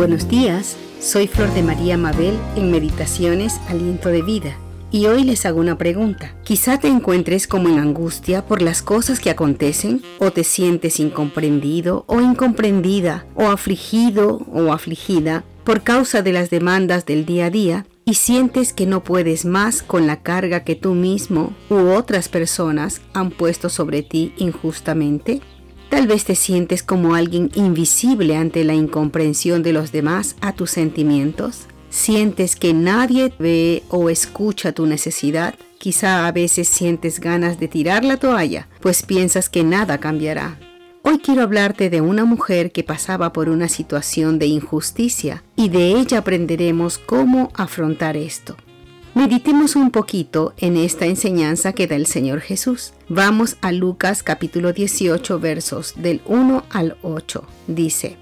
Buenos días, soy Flor de María Mabel en Meditaciones Aliento de Vida y hoy les hago una pregunta. Quizá te encuentres como en angustia por las cosas que acontecen o te sientes incomprendido o incomprendida o afligido o afligida por causa de las demandas del día a día y sientes que no puedes más con la carga que tú mismo u otras personas han puesto sobre ti injustamente. Tal vez te sientes como alguien invisible ante la incomprensión de los demás a tus sentimientos. Sientes que nadie ve o escucha tu necesidad. Quizá a veces sientes ganas de tirar la toalla, pues piensas que nada cambiará. Hoy quiero hablarte de una mujer que pasaba por una situación de injusticia y de ella aprenderemos cómo afrontar esto. Meditemos un poquito en esta enseñanza que da el Señor Jesús. Vamos a Lucas capítulo 18 versos del 1 al 8. Dice,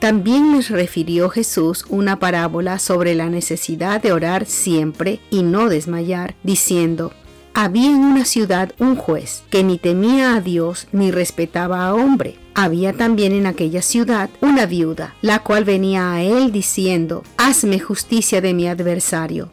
también les refirió Jesús una parábola sobre la necesidad de orar siempre y no desmayar, diciendo, había en una ciudad un juez que ni temía a Dios ni respetaba a hombre. Había también en aquella ciudad una viuda, la cual venía a él diciendo, Hazme justicia de mi adversario.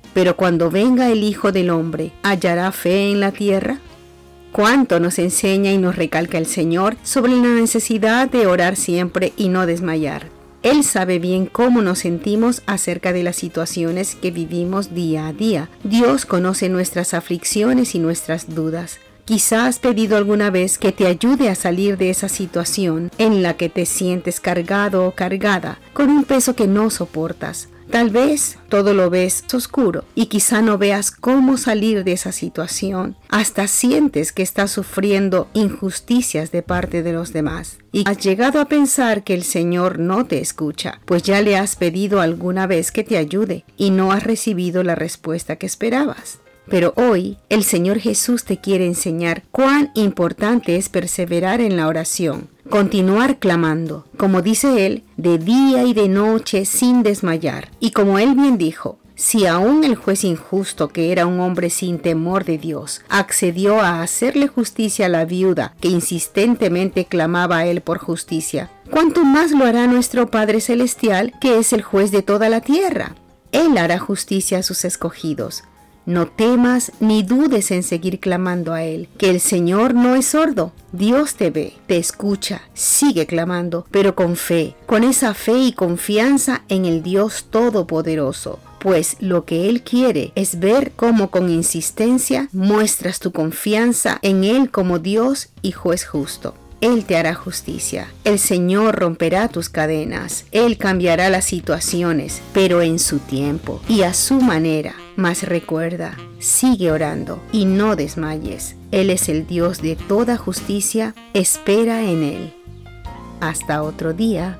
Pero cuando venga el Hijo del Hombre, ¿hallará fe en la tierra? Cuánto nos enseña y nos recalca el Señor sobre la necesidad de orar siempre y no desmayar. Él sabe bien cómo nos sentimos acerca de las situaciones que vivimos día a día. Dios conoce nuestras aflicciones y nuestras dudas. Quizás has pedido alguna vez que te ayude a salir de esa situación en la que te sientes cargado o cargada con un peso que no soportas. Tal vez todo lo ves oscuro y quizá no veas cómo salir de esa situación. Hasta sientes que estás sufriendo injusticias de parte de los demás. Y has llegado a pensar que el Señor no te escucha, pues ya le has pedido alguna vez que te ayude y no has recibido la respuesta que esperabas. Pero hoy el Señor Jesús te quiere enseñar cuán importante es perseverar en la oración, continuar clamando, como dice Él, de día y de noche sin desmayar. Y como Él bien dijo, si aún el juez injusto, que era un hombre sin temor de Dios, accedió a hacerle justicia a la viuda que insistentemente clamaba a Él por justicia, ¿cuánto más lo hará nuestro Padre Celestial, que es el juez de toda la tierra? Él hará justicia a sus escogidos, no temas ni dudes en seguir clamando a Él, que el Señor no es sordo. Dios te ve, te escucha, sigue clamando, pero con fe, con esa fe y confianza en el Dios Todopoderoso. Pues lo que Él quiere es ver cómo con insistencia muestras tu confianza en Él como Dios y juez justo. Él te hará justicia. El Señor romperá tus cadenas. Él cambiará las situaciones, pero en su tiempo y a su manera. Mas recuerda, sigue orando y no desmayes. Él es el Dios de toda justicia. Espera en Él. Hasta otro día.